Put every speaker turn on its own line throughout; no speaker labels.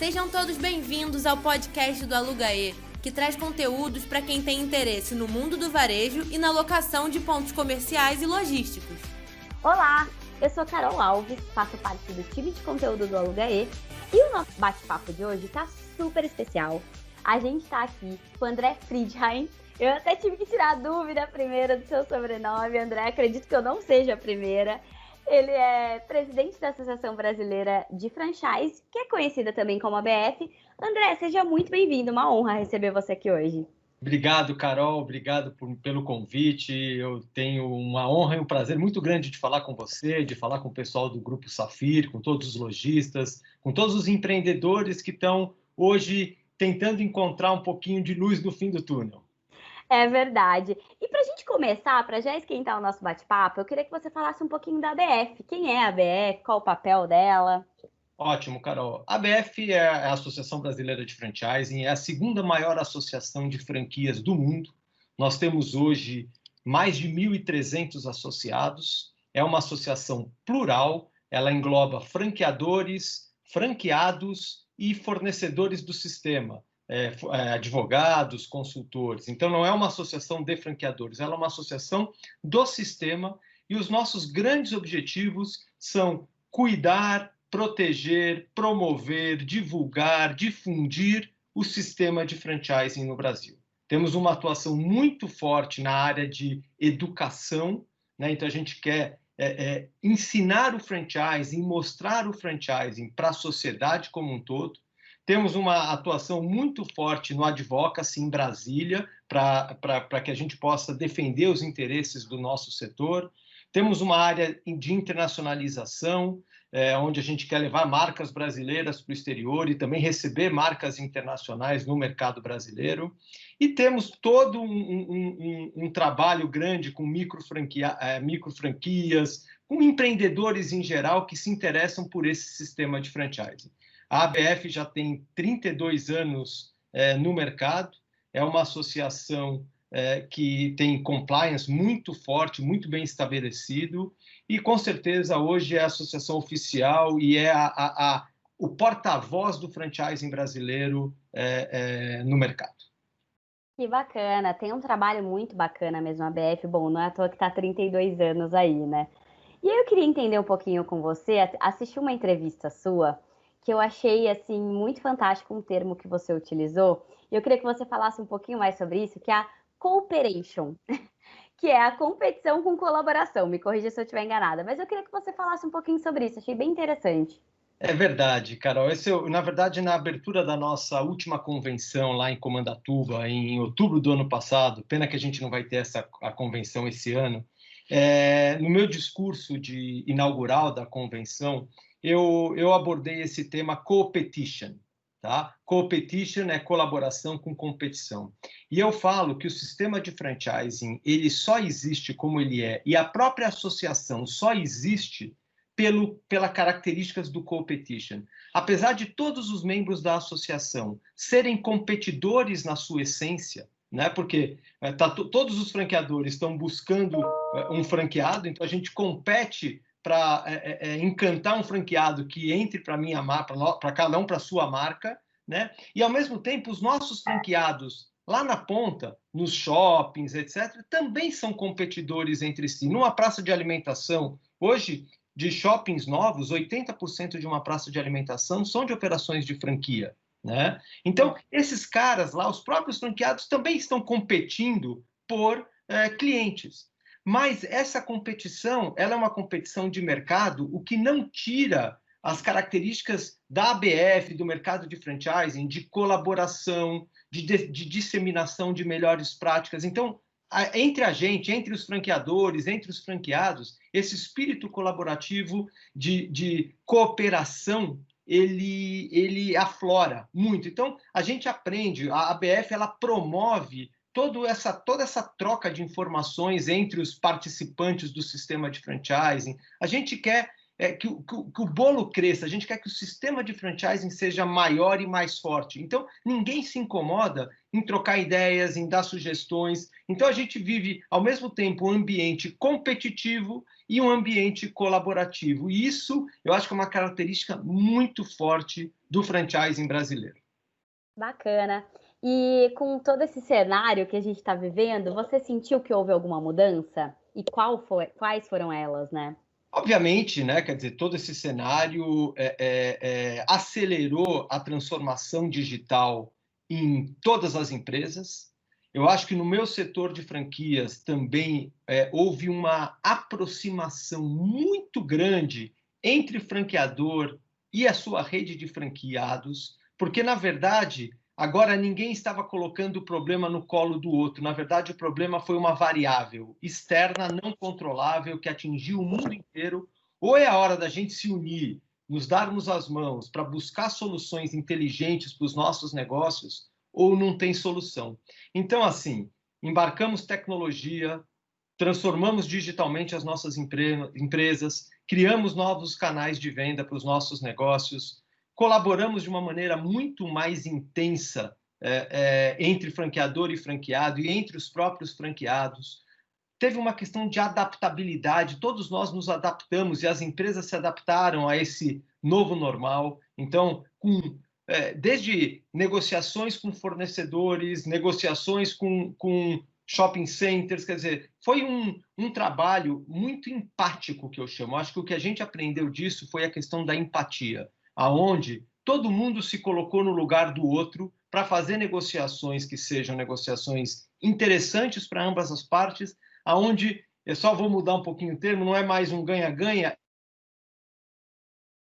Sejam todos bem-vindos ao podcast do Alugaê, que traz conteúdos para quem tem interesse no mundo do varejo e na locação de pontos comerciais e logísticos.
Olá, eu sou Carol Alves, faço parte do time de conteúdo do Alugaê e o nosso bate-papo de hoje está super especial. A gente está aqui com o André Friedheim. Eu até tive que tirar a dúvida primeiro do seu sobrenome, André. Acredito que eu não seja a primeira. Ele é presidente da Associação Brasileira de Franchise, que é conhecida também como ABF. André, seja muito bem-vindo. Uma honra receber você aqui hoje.
Obrigado, Carol. Obrigado por, pelo convite. Eu tenho uma honra e um prazer muito grande de falar com você, de falar com o pessoal do Grupo Safir, com todos os lojistas, com todos os empreendedores que estão hoje tentando encontrar um pouquinho de luz no fim do túnel.
É verdade. Começar, para já esquentar o nosso bate-papo, eu queria que você falasse um pouquinho da ABF. Quem é a ABF? Qual o papel dela?
Ótimo, Carol. A ABF é a Associação Brasileira de Franchising, é a segunda maior associação de franquias do mundo. Nós temos hoje mais de 1.300 associados. É uma associação plural, ela engloba franqueadores, franqueados e fornecedores do sistema é, é, advogados, consultores. Então, não é uma associação de franqueadores, ela é uma associação do sistema e os nossos grandes objetivos são cuidar, proteger, promover, divulgar, difundir o sistema de franchising no Brasil. Temos uma atuação muito forte na área de educação, né? então a gente quer é, é, ensinar o franchising, mostrar o franchising para a sociedade como um todo. Temos uma atuação muito forte no advocacy em Brasília, para que a gente possa defender os interesses do nosso setor. Temos uma área de internacionalização, é, onde a gente quer levar marcas brasileiras para o exterior e também receber marcas internacionais no mercado brasileiro. E temos todo um, um, um, um trabalho grande com micro, franquia, é, micro franquias, com empreendedores em geral que se interessam por esse sistema de franchising. A ABF já tem 32 anos é, no mercado, é uma associação é, que tem compliance muito forte, muito bem estabelecido, e com certeza hoje é a associação oficial e é a, a, a o porta-voz do franchising brasileiro é, é, no mercado.
Que bacana, tem um trabalho muito bacana mesmo, a ABF. Bom, não é à toa que está 32 anos aí, né? E eu queria entender um pouquinho com você, assisti uma entrevista sua que eu achei assim muito fantástico um termo que você utilizou. E eu queria que você falasse um pouquinho mais sobre isso, que é a cooperation, que é a competição com colaboração. Me corrija se eu estiver enganada, mas eu queria que você falasse um pouquinho sobre isso. Achei bem interessante.
É verdade, Carol. Esse, na verdade, na abertura da nossa última convenção lá em Comandatuba, em outubro do ano passado, pena que a gente não vai ter essa a convenção esse ano. É, no meu discurso de inaugural da convenção, eu, eu abordei esse tema competition. Tá? Competition é colaboração com competição. E eu falo que o sistema de franchising ele só existe como ele é e a própria associação só existe pelo pela características do competition. Apesar de todos os membros da associação serem competidores na sua essência, né? Porque é, tá, todos os franqueadores estão buscando é, um franqueado, então a gente compete para é, é, é, encantar um franqueado que entre para minha marca, para cada um para sua marca, né? E ao mesmo tempo os nossos franqueados lá na ponta, nos shoppings, etc, também são competidores entre si. Numa praça de alimentação, hoje de shoppings novos, 80% de uma praça de alimentação são de operações de franquia, né? Então, esses caras lá, os próprios franqueados também estão competindo por é, clientes. Mas essa competição, ela é uma competição de mercado, o que não tira as características da ABF, do mercado de franchising, de colaboração, de, de, de disseminação de melhores práticas. Então, a, entre a gente, entre os franqueadores, entre os franqueados, esse espírito colaborativo de, de cooperação ele, ele aflora muito. Então, a gente aprende, a ABF ela promove toda essa, toda essa troca de informações entre os participantes do sistema de franchising. A gente quer é, que, que, que, o bolo cresça, a gente quer que o sistema de franchising seja maior e mais forte. Então, ninguém se incomoda em trocar ideias, em dar sugestões. Então, a gente vive, ao mesmo tempo, um ambiente competitivo e um ambiente colaborativo. E isso, eu acho que é uma característica muito forte do franchising brasileiro.
Bacana. E com todo esse cenário que a gente está vivendo, você sentiu que houve alguma mudança? E foi, quais foram elas, né?
Obviamente, né, quer dizer, todo esse cenário é, é, é, acelerou a transformação digital em todas as empresas. Eu acho que no meu setor de franquias também é, houve uma aproximação muito grande entre franqueador e a sua rede de franqueados, porque, na verdade, Agora, ninguém estava colocando o problema no colo do outro. Na verdade, o problema foi uma variável externa, não controlável, que atingiu o mundo inteiro. Ou é a hora da gente se unir, nos darmos as mãos para buscar soluções inteligentes para os nossos negócios, ou não tem solução. Então, assim, embarcamos tecnologia, transformamos digitalmente as nossas empresas, criamos novos canais de venda para os nossos negócios, colaboramos de uma maneira muito mais intensa é, é, entre franqueador e franqueado e entre os próprios franqueados. Teve uma questão de adaptabilidade, todos nós nos adaptamos e as empresas se adaptaram a esse novo normal. Então, com, é, desde negociações com fornecedores, negociações com, com shopping centers, quer dizer, foi um, um trabalho muito empático que eu chamo. Acho que o que a gente aprendeu disso foi a questão da empatia aonde todo mundo se colocou no lugar do outro para fazer negociações que sejam negociações interessantes para ambas as partes, aonde eu só vou mudar um pouquinho o termo, não é mais um ganha-ganha,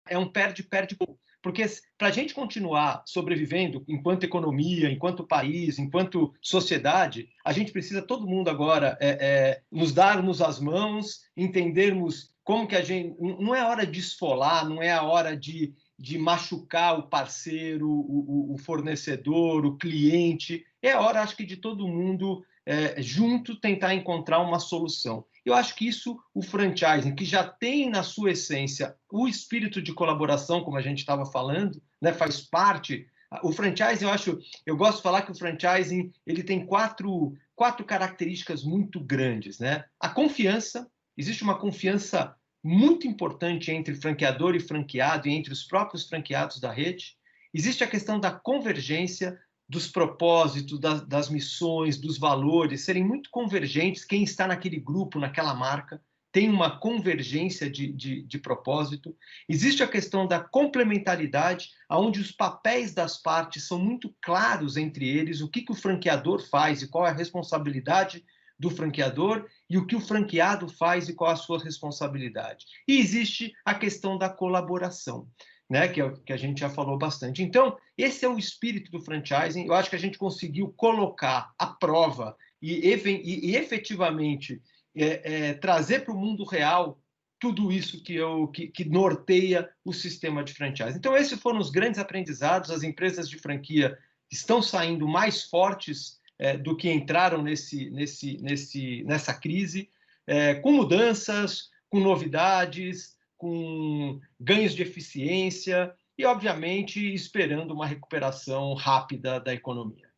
é um perde-perde. Porque para a gente continuar sobrevivendo enquanto economia, enquanto país, enquanto sociedade, a gente precisa todo mundo agora é, é, nos darmos as mãos, entendermos como que a gente. Não é hora de esfolar, não é a hora de de machucar o parceiro, o, o, fornecedor, o cliente. É hora, acho que, de todo mundo é, junto tentar encontrar uma solução. Eu acho que isso, o franchising, que já tem na sua essência o espírito de colaboração, como a gente estava falando, né, faz parte. O franchising, eu acho, eu gosto de falar que o franchising ele tem quatro, quatro características muito grandes, né? A confiança, existe uma confiança muito importante entre franqueador e franqueado e entre os próprios franqueados da rede. Existe a questão da convergência dos propósitos, das, das missões, dos valores serem muito convergentes. Quem está naquele grupo, naquela marca, tem uma convergência de, de, de, propósito. Existe a questão da complementaridade, onde os papéis das partes são muito claros entre eles, o que, que o franqueador faz e qual é a responsabilidade do franqueador e o que o franqueado faz e qual a sua responsabilidade. E existe a questão da colaboração, né, que, é, que a gente já falou bastante. Então, esse é o espírito do franchising. Eu acho que a gente conseguiu colocar à prova e, e, e efetivamente é, é, trazer para o mundo real tudo isso que, eu, que, que, norteia o sistema de franchise. Então, esses foram os grandes aprendizados. As empresas de franquia estão saindo mais fortes é, do que entraram nesse, nesse, nesse, nessa crise, é, com mudanças, com novidades, com ganhos de eficiência e, obviamente, esperando uma recuperação rápida da economia.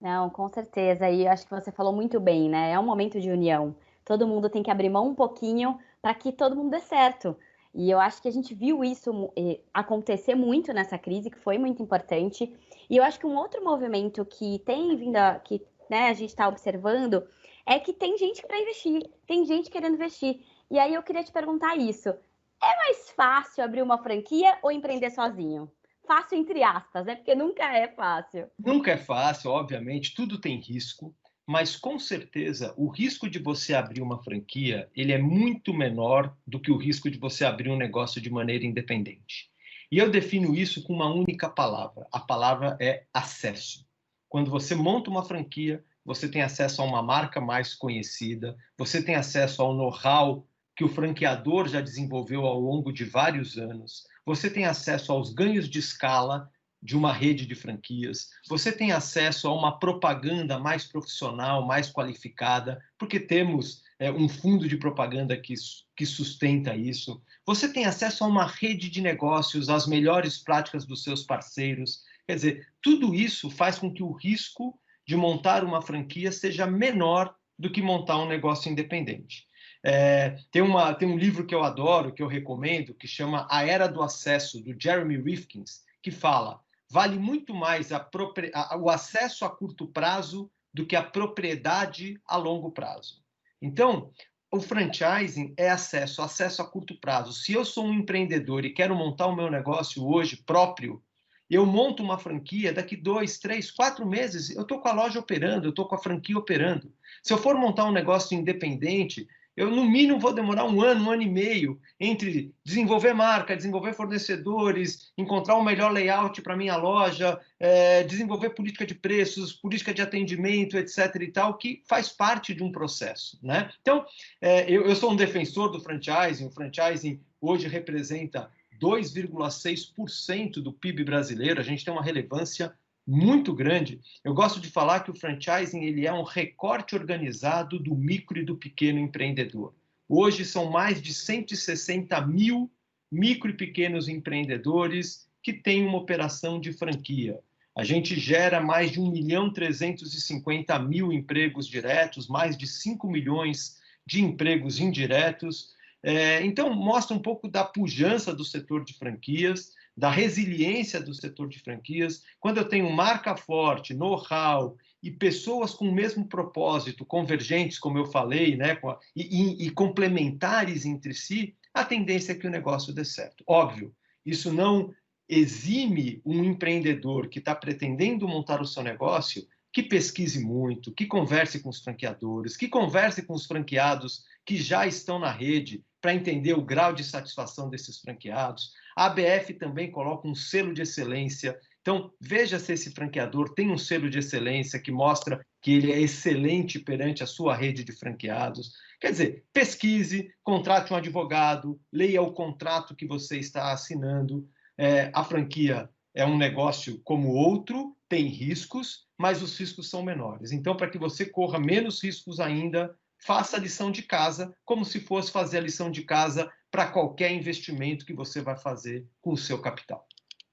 Não, com certeza. E acho que você falou muito bem, né? É um momento de união. Todo mundo tem que abrir mão um pouquinho para que todo mundo dê certo. E eu acho que a gente viu isso eh, acontecer muito nessa crise, que foi muito importante. E eu acho que um outro movimento que tem vindo, a, que né, a gente está observando, é que tem gente para investir, tem gente querendo investir. E aí eu queria te perguntar isso: é mais fácil abrir uma franquia ou empreender sozinho? Fácil entre aspas, né? Porque nunca é fácil.
Nunca é fácil, obviamente, tudo tem risco mas com certeza o risco de você abrir uma franquia ele é muito menor do que o risco de você abrir um negócio de maneira independente. E eu defino isso com uma única palavra. A palavra é acesso. Quando você monta uma franquia, você tem acesso a uma marca mais conhecida, você tem acesso ao know-how que o franqueador já desenvolveu ao longo de vários anos, você tem acesso aos ganhos de escala de uma rede de franquias, você tem acesso a uma propaganda mais profissional, mais qualificada, porque temos é, um fundo de propaganda que, que sustenta isso. Você tem acesso a uma rede de negócios, às melhores práticas dos seus parceiros. Quer dizer, tudo isso faz com que o risco de montar uma franquia seja menor do que montar um negócio independente. É, tem, uma, tem um livro que eu adoro, que eu recomendo, que chama A Era do Acesso, do Jeremy Rifkins, que fala vale muito mais a, a, o acesso a curto prazo do que a propriedade a longo prazo. Então, o franchising é acesso, acesso a curto prazo. Se eu sou um empreendedor e quero montar o meu negócio hoje próprio, eu monto uma franquia, daqui dois, três, quatro meses, eu estou com a loja operando, eu estou com a franquia operando. Se eu for montar um negócio independente, eu, no mínimo, vou demorar um ano, um ano e meio entre desenvolver marca, desenvolver fornecedores, encontrar o um melhor layout para minha loja, é, desenvolver política de preços, política de atendimento, etc. e tal, que faz parte de um processo. Né? Então, é, eu, eu sou um defensor do franchising. O franchising hoje representa 2,6% do PIB brasileiro. A gente tem uma relevância muito grande. Eu gosto de falar que o franchising ele é um recorte organizado do micro e do pequeno empreendedor. Hoje são mais de 160 mil micro e pequenos empreendedores que têm uma operação de franquia. A gente gera mais de 1 milhão 350 mil empregos diretos, mais de 5 milhões de empregos indiretos. É, então, mostra um pouco da pujança do setor de franquias da resiliência do setor de franquias, quando eu tenho marca forte, know-how e pessoas com o mesmo propósito, convergentes, como eu falei, né, e, e, e complementares entre si, a tendência é que o negócio dê certo. Óbvio, isso não exime um empreendedor que está pretendendo montar o seu negócio que pesquise muito, que converse com os franqueadores, que converse com os franqueados que já estão na rede para entender o grau de satisfação desses franqueados. A ABF também coloca um selo de excelência. Então, veja se esse franqueador tem um selo de excelência que mostra que ele é excelente perante a sua rede de franqueados. Quer dizer, pesquise, contrate um advogado, leia o contrato que você está assinando. É, a franquia é um negócio como outro, tem riscos, mas os riscos são menores. Então, para que você corra menos riscos ainda, faça a lição de casa como se fosse fazer a lição de casa para qualquer investimento que você vai fazer com o seu capital.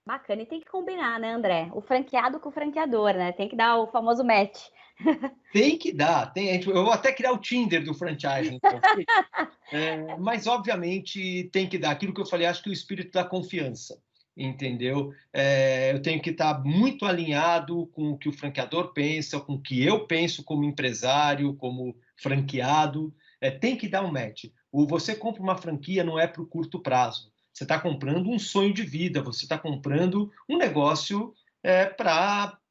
Bacana, e tem que combinar, né, André? O franqueado com o franqueador, né? Tem que dar o famoso match.
Tem que dar. Tem, eu vou até criar o Tinder do franchise. Então. é, mas, obviamente, tem que dar. Aquilo que eu falei, acho que o espírito da confiança entendeu? É, eu tenho que estar muito alinhado com o que o franqueador pensa, com o que eu penso como empresário, como franqueado. É, tem que dar um match. O você compra uma franquia não é para o curto prazo. Você está comprando um sonho de vida. Você está comprando um negócio é,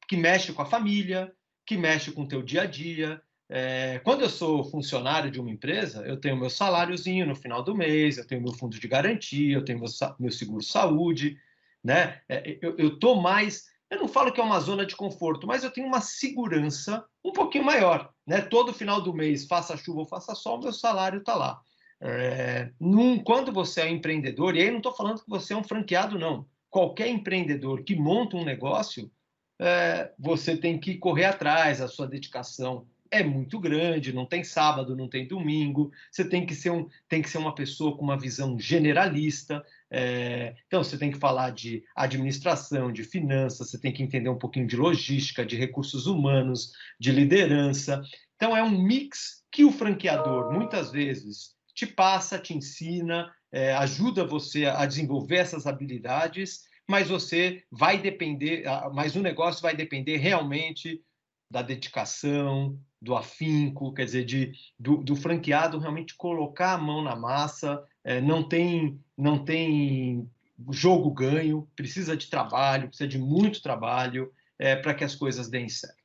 que mexe com a família, que mexe com o teu dia a dia. É, quando eu sou funcionário de uma empresa, eu tenho meu saláriozinho no final do mês, eu tenho meu fundo de garantia, eu tenho meu, meu seguro saúde, né? É, eu estou mais, eu não falo que é uma zona de conforto, mas eu tenho uma segurança um pouquinho maior, né? Todo final do mês, faça chuva ou faça sol, meu salário está lá. É, num, quando você é empreendedor, e aí não estou falando que você é um franqueado, não. Qualquer empreendedor que monta um negócio, é, você tem que correr atrás, a sua dedicação é muito grande, não tem sábado, não tem domingo, você tem que ser, um, tem que ser uma pessoa com uma visão generalista, é, então, você tem que falar de administração, de finanças, você tem que entender um pouquinho de logística, de recursos humanos, de liderança. Então, é um mix que o franqueador, muitas vezes, te passa, te ensina, é, ajuda você a desenvolver essas habilidades, mas você vai depender, mas o negócio vai depender realmente da dedicação, do afinco, quer dizer, de, do, do franqueado realmente colocar a mão na massa, é, não tem não tem jogo ganho, precisa de trabalho, precisa de muito trabalho é, para que as coisas deem certo.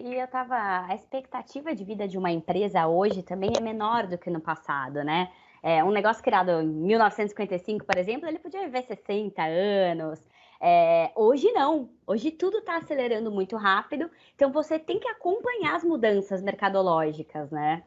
E eu tava. A expectativa de vida de uma empresa hoje também é menor do que no passado, né? É, um negócio criado em 1955, por exemplo, ele podia viver 60 anos. É, hoje não. Hoje tudo está acelerando muito rápido, então você tem que acompanhar as mudanças mercadológicas, né?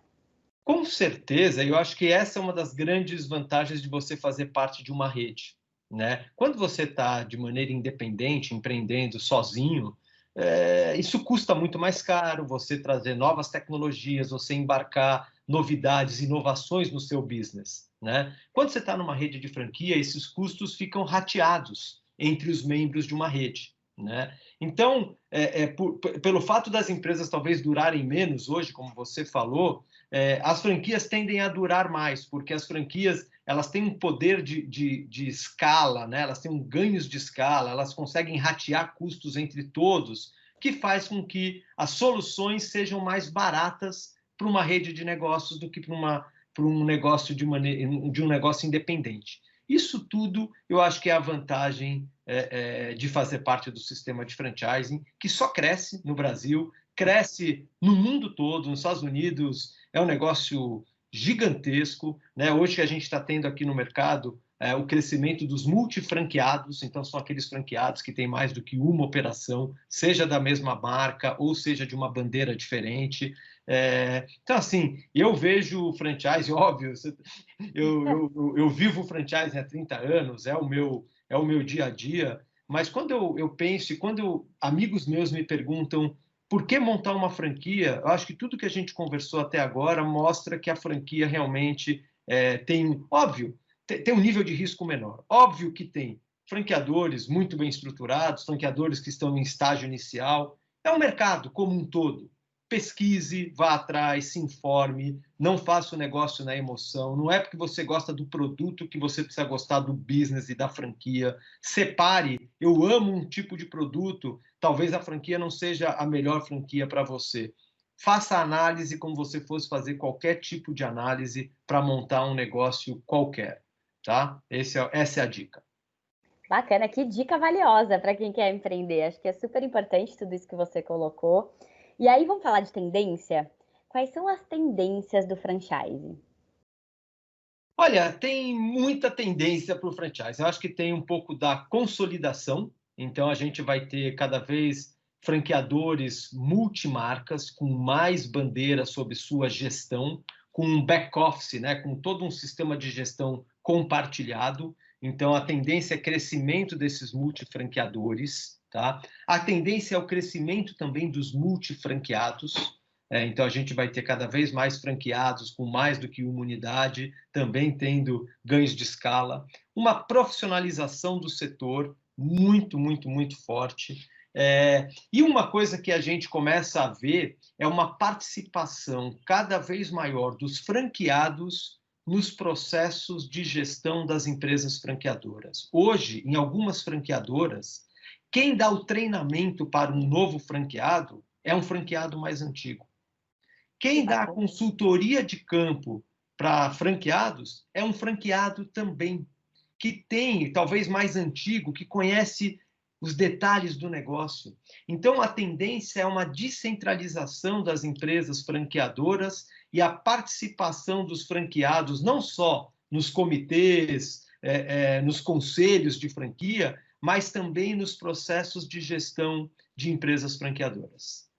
Com certeza, eu acho que essa é uma das grandes vantagens de você fazer parte de uma rede. Né? Quando você está de maneira independente, empreendendo sozinho, é, isso custa muito mais caro, você trazer novas tecnologias, você embarcar novidades, inovações no seu business. Né? Quando você está numa rede de franquia, esses custos ficam rateados entre os membros de uma rede. Né? Então, é, é, por, pelo fato das empresas talvez durarem menos hoje, como você falou, é, as franquias tendem a durar mais, porque as franquias elas têm um poder de, de, de escala, né? elas têm um ganhos de escala, elas conseguem ratear custos entre todos, que faz com que as soluções sejam mais baratas para uma rede de negócios do que para uma para um negócio de, de um negócio independente. Isso tudo eu acho que é a vantagem é, é, de fazer parte do sistema de franchising, que só cresce no Brasil, cresce no mundo todo, nos Estados Unidos é um negócio gigantesco. Né? Hoje que a gente está tendo aqui no mercado é, o crescimento dos multifranqueados, então são aqueles franqueados que têm mais do que uma operação, seja da mesma marca ou seja de uma bandeira diferente. É, então, assim, eu vejo franchise, óbvio, eu, eu, eu, vivo franchise há 30 anos, é o meu, é o meu dia a dia, mas quando eu, eu penso, e quando eu, amigos meus me perguntam por que montar uma franquia, eu acho que tudo que a gente conversou até agora mostra que a franquia realmente é, tem, óbvio, tem, tem um nível de risco menor. Óbvio que tem franqueadores muito bem estruturados, franqueadores que estão em estágio inicial, é um mercado como um todo pesquise, vá atrás, se informe, não faça o negócio na emoção. Não é porque você gosta do produto que você precisa gostar do business e da franquia. Separe. Eu amo um tipo de produto, talvez a franquia não seja a melhor franquia para você. Faça análise como você fosse fazer qualquer tipo de análise para montar um negócio qualquer, tá? É, essa é a dica.
Bacana, que dica valiosa para quem quer empreender. Acho que é super importante tudo isso que você colocou. E aí vamos falar de tendência? Quais são as tendências do franchise?
Olha, tem muita tendência para o franchise. Eu acho que tem um pouco da consolidação. Então, a gente vai ter cada vez franqueadores multimarcas, com mais bandeiras sob sua gestão, com um back-office, né, com todo um sistema de gestão compartilhado. Então, a tendência é crescimento desses multifranqueadores. Tá? A tendência é o crescimento também dos multifranqueados. É, então, a gente vai ter cada vez mais franqueados com mais do que uma unidade, também tendo ganhos de escala. Uma profissionalização do setor muito, muito, muito forte. É, e uma coisa que a gente começa a ver é uma participação cada vez maior dos franqueados nos processos de gestão das empresas franqueadoras. Hoje, em algumas franqueadoras, quem dá o treinamento para um novo franqueado é um franqueado mais antigo. Quem dá a consultoria de campo para franqueados é um franqueado também, que tem, talvez mais antigo, que conhece os detalhes do negócio. Então, a tendência é uma descentralização das empresas franqueadoras e a participação dos franqueados, não só nos comitês, é, é, nos conselhos de franquia, mas também nos processos de gestão de empresas franqueadoras.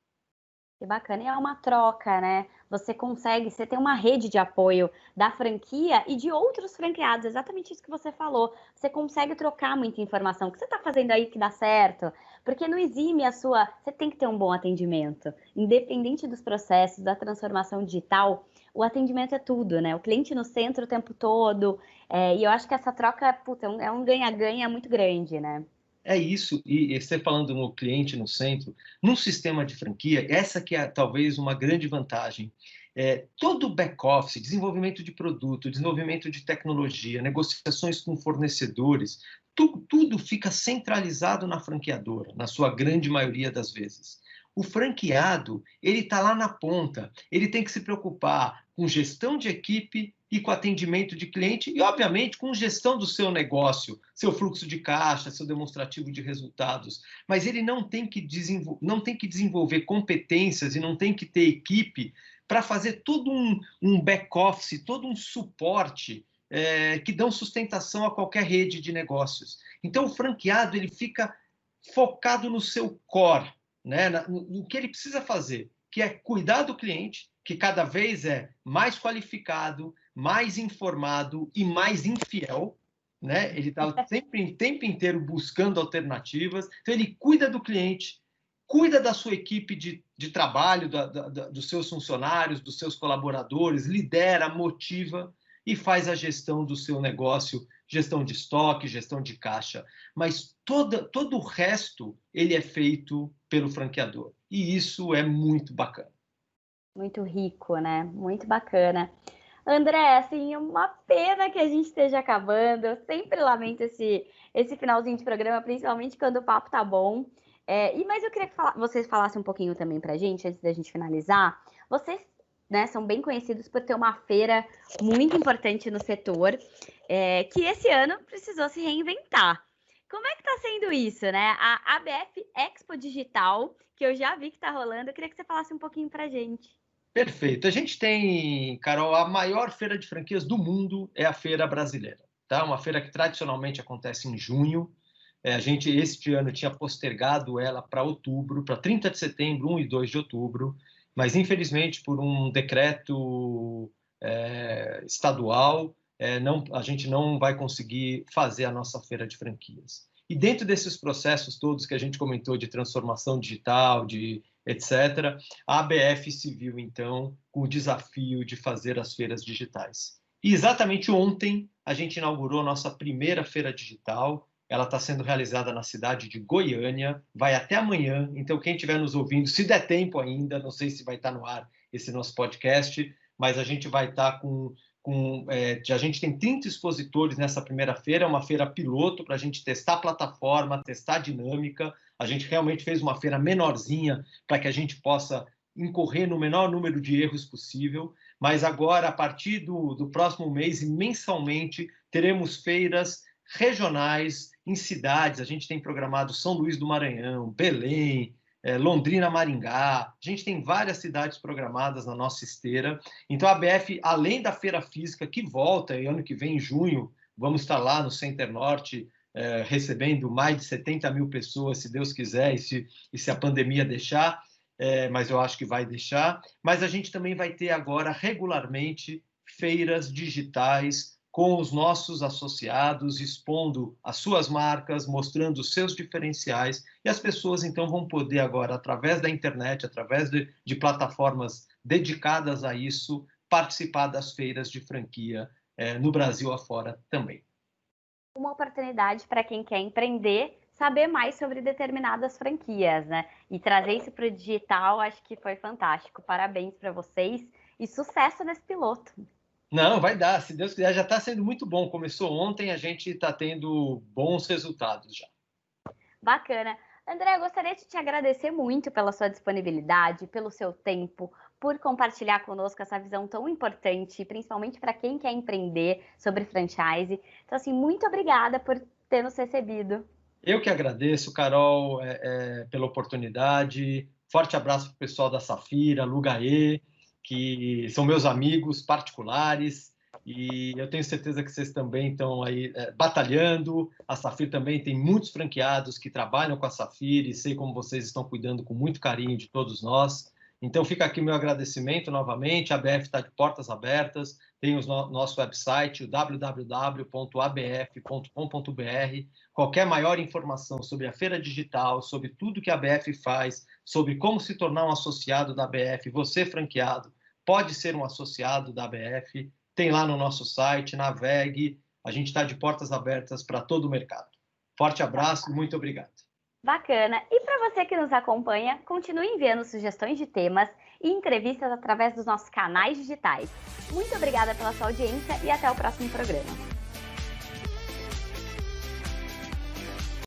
Que bacana, e é uma troca, né? Você consegue, você tem uma rede de apoio da franquia e de outros franqueados, exatamente isso que você falou. Você consegue trocar muita informação. O que você está fazendo aí que dá certo? Porque não exime a sua. Você tem que ter um bom atendimento. Independente dos processos, da transformação digital, o atendimento é tudo, né? O cliente no centro o tempo todo. É, e eu acho que essa troca puta, é um é ganha-ganha muito grande, né?
É isso, e, e você falando no cliente no centro, num sistema de franquia, essa que é talvez uma grande vantagem. É, todo o back-office, desenvolvimento de produto, desenvolvimento de tecnologia, negociações com fornecedores, tu, tudo fica centralizado na franqueadora, na sua grande maioria das vezes. O franqueado, ele está lá na ponta, ele tem que se preocupar com gestão de equipe e com atendimento de cliente e, obviamente, com gestão do seu negócio, seu fluxo de caixa, seu demonstrativo de resultados. Mas ele não tem que, desenvol não tem que desenvolver competências e não tem que ter equipe para fazer todo um, um back-office, todo um suporte é, que dão sustentação a qualquer rede de negócios. Então, o franqueado ele fica focado no seu core, né, no, no que ele precisa fazer, que é cuidar do cliente, que cada vez é mais qualificado, mais informado e mais infiel, né? Ele está sempre o tempo inteiro buscando alternativas. Então ele cuida do cliente, cuida da sua equipe de, de trabalho, da, da, dos seus funcionários, dos seus colaboradores, lidera, motiva e faz a gestão do seu negócio, gestão de estoque, gestão de caixa. Mas toda, todo o resto ele é feito pelo franqueador. E isso é muito bacana.
Muito rico, né? Muito bacana. André, assim, uma pena que a gente esteja acabando. Eu sempre lamento esse, esse finalzinho de programa, principalmente quando o papo tá bom. É, e mas eu queria que fala, vocês falassem um pouquinho também pra gente, antes da gente finalizar. Vocês né, são bem conhecidos por ter uma feira muito importante no setor, é, que esse ano precisou se reinventar. Como é que está sendo isso, né? A ABF Expo Digital, que eu já vi que está rolando, eu queria que você falasse um pouquinho para gente.
Perfeito. A gente tem, Carol, a maior feira de franquias do mundo é a Feira Brasileira. Tá? Uma feira que tradicionalmente acontece em junho. É, a gente, este ano, tinha postergado ela para outubro, para 30 de setembro, 1 e 2 de outubro, mas infelizmente, por um decreto é, estadual, é, não, a gente não vai conseguir fazer a nossa feira de franquias. E dentro desses processos todos que a gente comentou de transformação digital, de etc., a ABF se viu, então, com o desafio de fazer as feiras digitais. E exatamente ontem a gente inaugurou a nossa primeira feira digital. Ela está sendo realizada na cidade de Goiânia, vai até amanhã. Então, quem estiver nos ouvindo, se der tempo ainda, não sei se vai estar no ar esse nosso podcast, mas a gente vai estar com com, é, a gente tem 30 expositores nessa primeira feira, é uma feira piloto para a gente testar a plataforma, testar a dinâmica. A gente realmente fez uma feira menorzinha para que a gente possa incorrer no menor número de erros possível. Mas agora, a partir do, do próximo mês, mensalmente, teremos feiras regionais em cidades. A gente tem programado São Luís do Maranhão, Belém, é, Londrina, Maringá. A gente tem várias cidades programadas na nossa esteira. Então, a BF, além da feira física que volta, e ano que vem, em junho, vamos estar lá no Center Norte, é, recebendo mais de 70 mil pessoas, se Deus quiser, e se, e se a pandemia deixar, é, mas eu acho que vai deixar. Mas a gente também vai ter agora regularmente feiras digitais com os nossos associados, expondo as suas marcas, mostrando os seus diferenciais, e as pessoas então vão poder agora, através da internet, através de, de plataformas dedicadas a isso, participar das feiras de franquia é, no Brasil afora também.
Uma oportunidade para quem quer empreender saber mais sobre determinadas franquias, né? E trazer isso para o digital, acho que foi fantástico. Parabéns para vocês e sucesso nesse piloto.
Não, vai dar. Se Deus quiser, já está sendo muito bom. Começou ontem, a gente está tendo bons resultados já.
Bacana. André, eu gostaria de te agradecer muito pela sua disponibilidade, pelo seu tempo, por compartilhar conosco essa visão tão importante, principalmente para quem quer empreender sobre franchise. Então, assim, muito obrigada por ter nos recebido.
Eu que agradeço, Carol, é, é, pela oportunidade. Forte abraço para o pessoal da Safira, Lugaê que são meus amigos particulares e eu tenho certeza que vocês também estão aí é, batalhando. A Safir também tem muitos franqueados que trabalham com a Safir e sei como vocês estão cuidando com muito carinho de todos nós. Então fica aqui meu agradecimento novamente. A ABF está de portas abertas. Tem o no nosso website, www.abf.com.br. Qualquer maior informação sobre a feira digital, sobre tudo que a ABF faz, sobre como se tornar um associado da ABF, você franqueado, pode ser um associado da ABF, tem lá no nosso site, navegue, a gente está de portas abertas para todo o mercado. Forte abraço e muito obrigado.
Bacana. E para você que nos acompanha, continue enviando sugestões de temas e entrevistas através dos nossos canais digitais. Muito obrigada pela sua audiência e até o próximo programa.